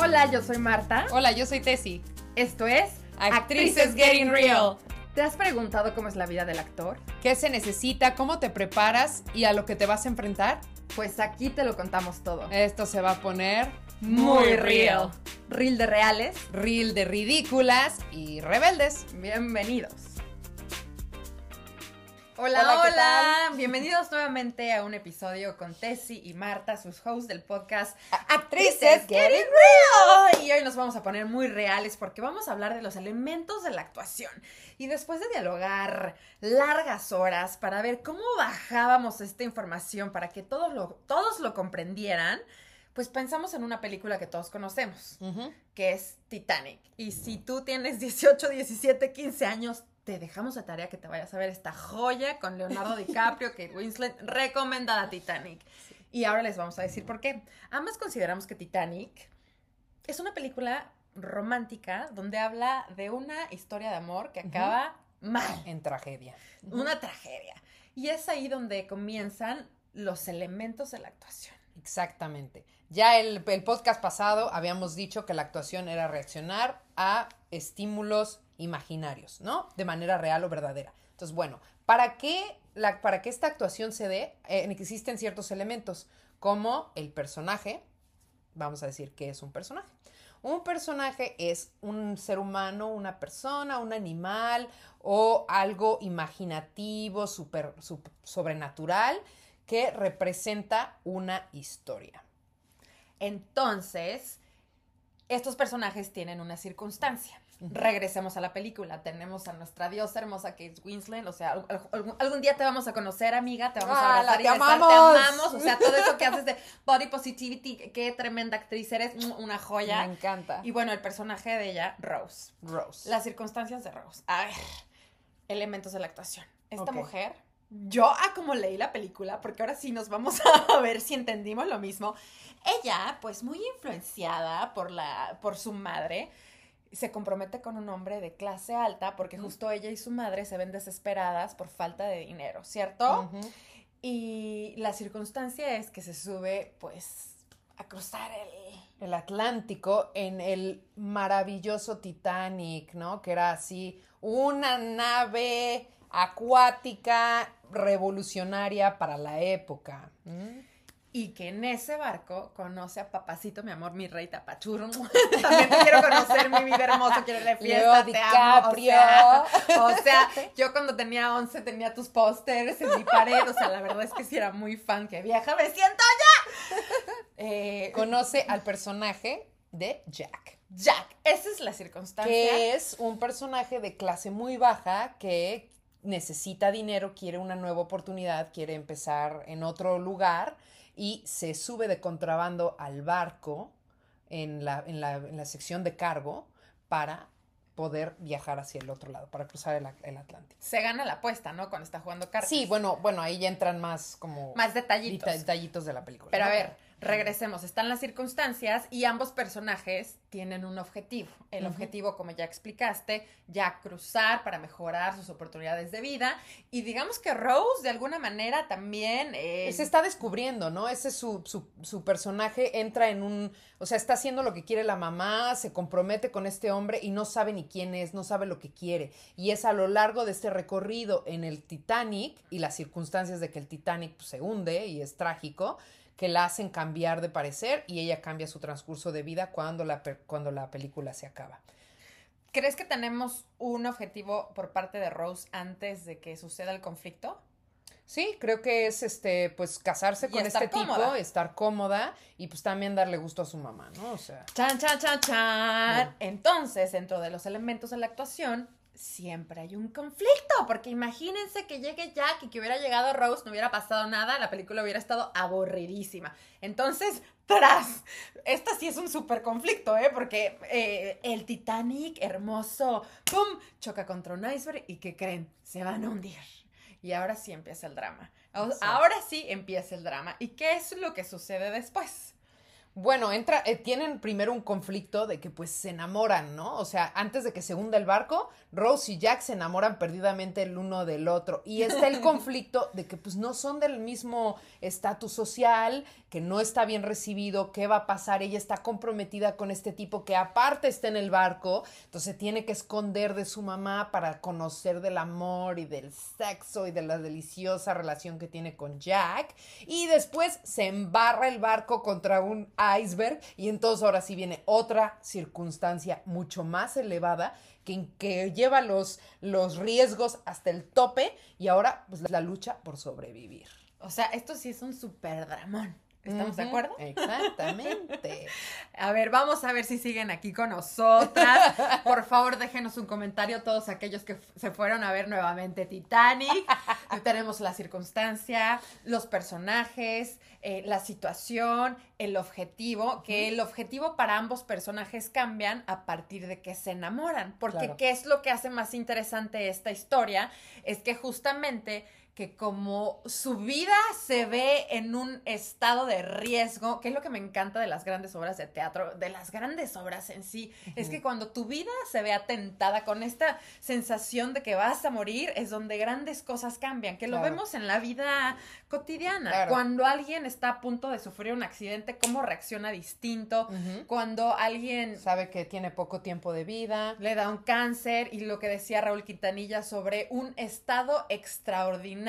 Hola, yo soy Marta. Hola, yo soy Tessie. Esto es Actrices Getting Real. ¿Te has preguntado cómo es la vida del actor? ¿Qué se necesita? ¿Cómo te preparas? ¿Y a lo que te vas a enfrentar? Pues aquí te lo contamos todo. Esto se va a poner Muy real. Real de reales. Reel de ridículas y rebeldes. Bienvenidos. Hola, Hola, hola. ¿qué tal? Bienvenidos nuevamente a un episodio con Tessie y Marta, sus hosts del podcast Actrices Getting Real. Y hoy nos vamos a poner muy reales porque vamos a hablar de los elementos de la actuación. Y después de dialogar largas horas para ver cómo bajábamos esta información para que todos lo, todos lo comprendieran, pues pensamos en una película que todos conocemos que es Titanic. Y si tú tienes 18, 17, 15 años, te dejamos de tarea que te vayas a ver esta joya con Leonardo DiCaprio, Kate Winslet, recomendada Titanic. Y ahora les vamos a decir por qué. Ambas consideramos que Titanic es una película romántica donde habla de una historia de amor que acaba mal, En tragedia. una tragedia. Y es ahí donde comienzan los elementos de la actuación. Exactamente. Ya el, el podcast pasado habíamos dicho que la actuación era reaccionar a estímulos imaginarios, ¿no? De manera real o verdadera. Entonces, bueno, ¿para qué, la, para que esta actuación se dé? Eh, existen ciertos elementos, como el personaje. Vamos a decir que es un personaje. Un personaje es un ser humano, una persona, un animal o algo imaginativo, super, sup- sobrenatural que representa una historia. Entonces, estos personajes tienen una circunstancia. Regresemos a la película. Tenemos a nuestra diosa hermosa Kate Winslet. O sea, al- al- algún, algún día te vamos a conocer, amiga. Te vamos a ¡Hala, abrazar y te besar, amamos! Te amamos. O sea, todo eso que haces de body positivity. Qué tremenda actriz eres. Una joya. Me encanta. Y bueno, el personaje de ella, Rose. Rose. Las circunstancias de Rose. A ver, elementos de la actuación. Esta mujer, yo a como leí la película, porque ahora sí nos vamos a ver si entendimos lo mismo. Ella, pues muy influenciada por, la, por su madre, se compromete con un hombre de clase alta porque justo ella y su madre se ven desesperadas por falta de dinero, ¿cierto? Y la circunstancia es que se sube, pues, a cruzar el... El Atlántico en el maravilloso Titanic, ¿no? Que era así una nave acuática revolucionaria para la época. ¿Mm? Y que en ese barco conoce a Papacito, mi amor, mi rey tapachurro. También te quiero conocer, mi vida hermoso, quiero de fiesta, Leo te amo. O DiCaprio. sea, o sea, yo cuando tenía 11 tenía tus pósters en mi pared. O sea, la verdad es que sí era muy fan. que vieja me siento ya! Eh, Conoce al personaje de Jack. Jack, esa es la circunstancia. que es un personaje de clase muy baja que necesita dinero, quiere una nueva oportunidad, quiere empezar en otro lugar y se sube de contrabando al barco en la, en la- en la sección de cargo para poder viajar hacia el otro lado, para cruzar el, el Atlántico. Se gana la apuesta, ¿no? Cuando está jugando cartas. Sí, bueno, bueno, ahí ya entran más como Más detallitos. deta- detallitos de la película. Pero a ver, regresemos. Están las circunstancias y ambos personajes tienen un objetivo. El objetivo, como ya explicaste, ya cruzar para mejorar sus oportunidades de vida. Y digamos que Rose, de alguna manera, también. eh, Se está descubriendo, ¿no? Ese es su, su, su personaje, entra en un, o sea, está haciendo lo que quiere la mamá, se compromete con este hombre y no sabe ni quién es, no sabe lo que quiere. Y es a lo largo de este recorrido en el Titanic y las circunstancias de que el Titanic pues, se hunde y es trágico, que la hacen cambiar de parecer y ella cambia su transcurso de vida cuando la, cuando la película se acaba. ¿Crees que tenemos un objetivo por parte de Rose antes de que suceda el conflicto? Sí, creo que es este, pues casarse con este tipo, estar cómoda y pues también darle gusto a su mamá, ¿no? O sea. Chan, chan, chan, chan. Entonces, dentro de los elementos de la actuación, siempre hay un conflicto, porque imagínense que llegue Jack y que hubiera llegado Rose, no hubiera pasado nada, la película hubiera estado aburridísima. Entonces, tras, esta sí es un súper conflicto, ¿eh? Porque eh, el Titanic, hermoso, ¡pum!, choca contra un iceberg y ¿qué creen? Se van a hundir. Y ahora sí empieza el drama. Ahora sí empieza el drama. ¿Y qué es lo que sucede después? Bueno, entra, eh, tienen primero un conflicto de que pues se enamoran, ¿no? O sea, antes de que se hunda el barco, Rose y Jack se enamoran perdidamente el uno del otro. Y está el conflicto de que pues no son del mismo estatus social, que no está bien recibido, qué va a pasar, ella está comprometida con este tipo que aparte está en el barco, entonces tiene que esconder de su mamá para conocer del amor y del sexo y de la deliciosa relación que tiene con Jack. Y después se embarra el barco contra un iceberg y entonces ahora sí viene otra circunstancia mucho más elevada que, que lleva los, los riesgos hasta el tope y ahora pues la lucha por sobrevivir. O sea, esto sí es un super dramón. ¿Estamos de acuerdo? Exactamente. a ver, vamos a ver si siguen aquí con nosotras. Por favor, déjenos un comentario todos aquellos que se fueron a ver nuevamente Titanic. Tenemos la circunstancia, los personajes, eh, la situación, el objetivo, que el objetivo para ambos personajes cambian a partir de que se enamoran. Porque ¿qué es lo que hace más interesante esta historia? Es que justamente que como su vida se ve en un estado de riesgo, que es lo que me encanta de las grandes obras de teatro, de las grandes obras en sí, es que cuando tu vida se ve atentada con esta sensación de que vas a morir, es donde grandes cosas cambian, que lo vemos en la vida cotidiana. Cuando alguien está a punto de sufrir un accidente, cómo reacciona distinto, cuando alguien sabe que tiene poco tiempo de vida, le da un cáncer y lo que decía Raúl Quintanilla sobre un estado extraordinario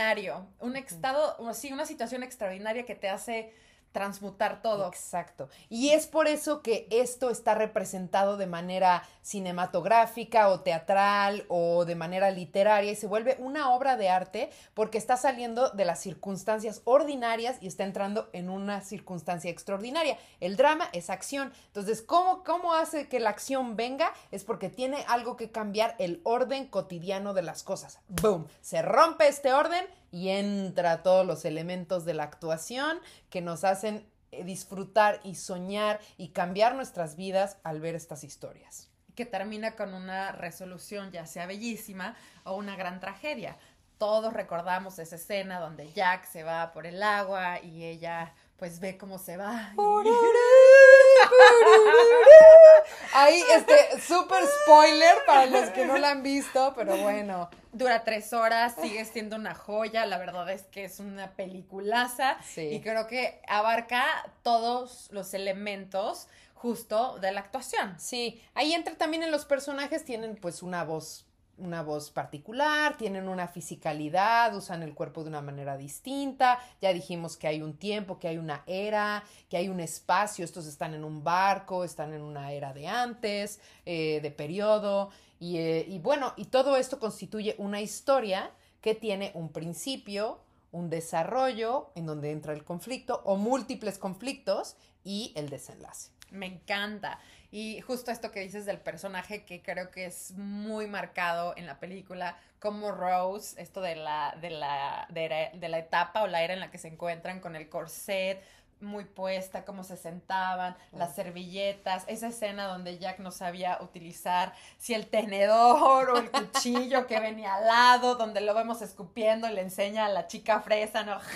un estado, sí, una situación extraordinaria que te hace transmutar todo. Exacto. Y es por eso que esto está representado de manera cinematográfica o teatral o de manera literaria y se vuelve una obra de arte porque está saliendo de las circunstancias ordinarias y está entrando en una circunstancia extraordinaria. El drama es acción. Entonces, ¿cómo, cómo hace que la acción venga? Es porque tiene algo que cambiar el orden cotidiano de las cosas. ¡Boom! Se rompe este orden y entra todos los elementos de la actuación que nos hacen eh, disfrutar y soñar y cambiar nuestras vidas al ver estas historias. Que termina con una resolución ya sea bellísima o una gran tragedia. Todos recordamos esa escena donde Jack se va por el agua y ella pues ve cómo se va. Ahí, este, súper spoiler para los que no la han visto, pero bueno. Dura tres horas, sigue siendo una joya, la verdad es que es una peliculaza y creo que abarca todos los elementos justo de la actuación. Sí, ahí entra también en los personajes, tienen pues una voz una voz particular, tienen una fisicalidad, usan el cuerpo de una manera distinta. Ya dijimos que hay un tiempo, que hay una era, que hay un espacio. Estos están en un barco, están en una era de antes, eh, de periodo. Y, eh, y bueno, y todo esto constituye una historia que tiene un principio, un desarrollo en donde entra el conflicto o múltiples conflictos y el desenlace. Me encanta. Y justo esto que dices del personaje que creo que es muy marcado en la película, como Rose, esto de la, de la, de la, etapa o la era en la que se encuentran con el corset, muy puesta, cómo se sentaban, las servilletas, esa escena donde Jack no sabía utilizar si el tenedor o el cuchillo que venía al lado, donde lo vemos escupiendo y le enseña a la chica fresa, ¿no?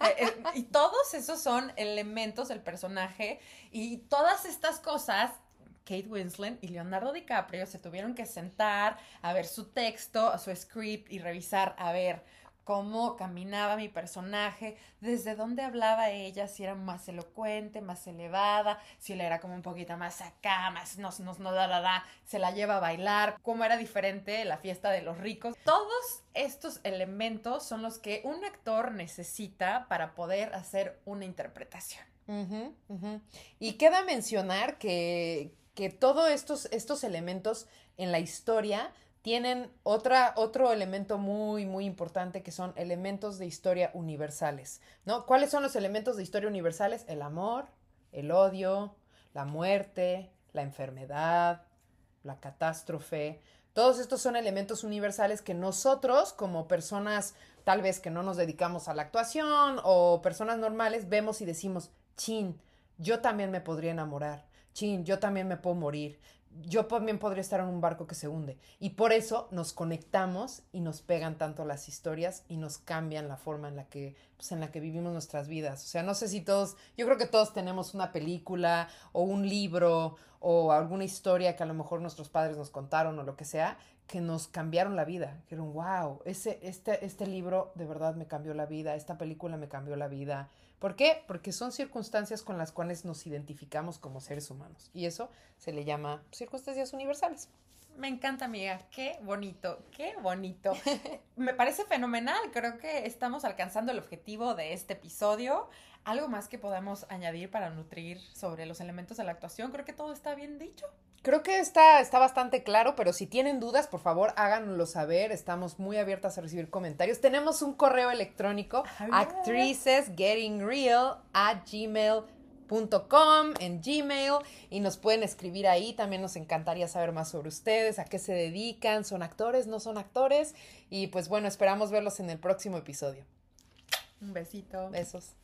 Eh, eh, y todos esos son elementos del personaje y todas estas cosas Kate Winslet y Leonardo DiCaprio se tuvieron que sentar a ver su texto, a su script y revisar, a ver, cómo caminaba mi personaje, desde dónde hablaba ella, si era más elocuente, más elevada, si él era como un poquito más acá, más no, no, no, da, da, da, se la lleva a bailar, cómo era diferente la fiesta de los ricos. Todos estos elementos son los que un actor necesita para poder hacer una interpretación. Y queda mencionar que, que todos estos, estos elementos en la historia tienen otra, otro elemento muy, muy importante que son elementos de historia universales, ¿no? ¿Cuáles son los elementos de historia universales? El amor, el odio, la muerte, la enfermedad, la catástrofe. Todos estos son elementos universales que nosotros, como personas tal vez que no nos dedicamos a la actuación o personas normales, vemos y decimos, chin, yo también me podría enamorar, chin, yo también me puedo morir, yo también podría estar en un barco que se hunde. Y por eso nos conectamos y nos pegan tanto las historias y nos cambian la forma en la que, pues, en la que vivimos nuestras vidas. O sea, no sé si todos, yo creo que todos tenemos una película o un libro o alguna historia que a lo mejor nuestros padres nos contaron o lo que sea, que nos cambiaron la vida. Eran, wow, ese, este, este libro de verdad me cambió la vida, esta película me cambió la vida. ¿Por qué? Porque son circunstancias con las cuales nos identificamos como seres humanos. Y eso se le llama circunstancias universales. Me encanta, amiga. Qué bonito, qué bonito. Me parece fenomenal. Creo que estamos alcanzando el objetivo de este episodio. ¿Algo más que podamos añadir para nutrir sobre los elementos de la actuación? Creo que todo está bien dicho. Creo que está, está bastante claro, pero si tienen dudas, por favor, háganlo saber. Estamos muy abiertas a recibir comentarios. Tenemos un correo electrónico, actricesgettingreal at gmail.com en Gmail y nos pueden escribir ahí. También nos encantaría saber más sobre ustedes, a qué se dedican, son actores, no son actores. Y pues bueno, esperamos verlos en el próximo episodio. Un besito. Besos.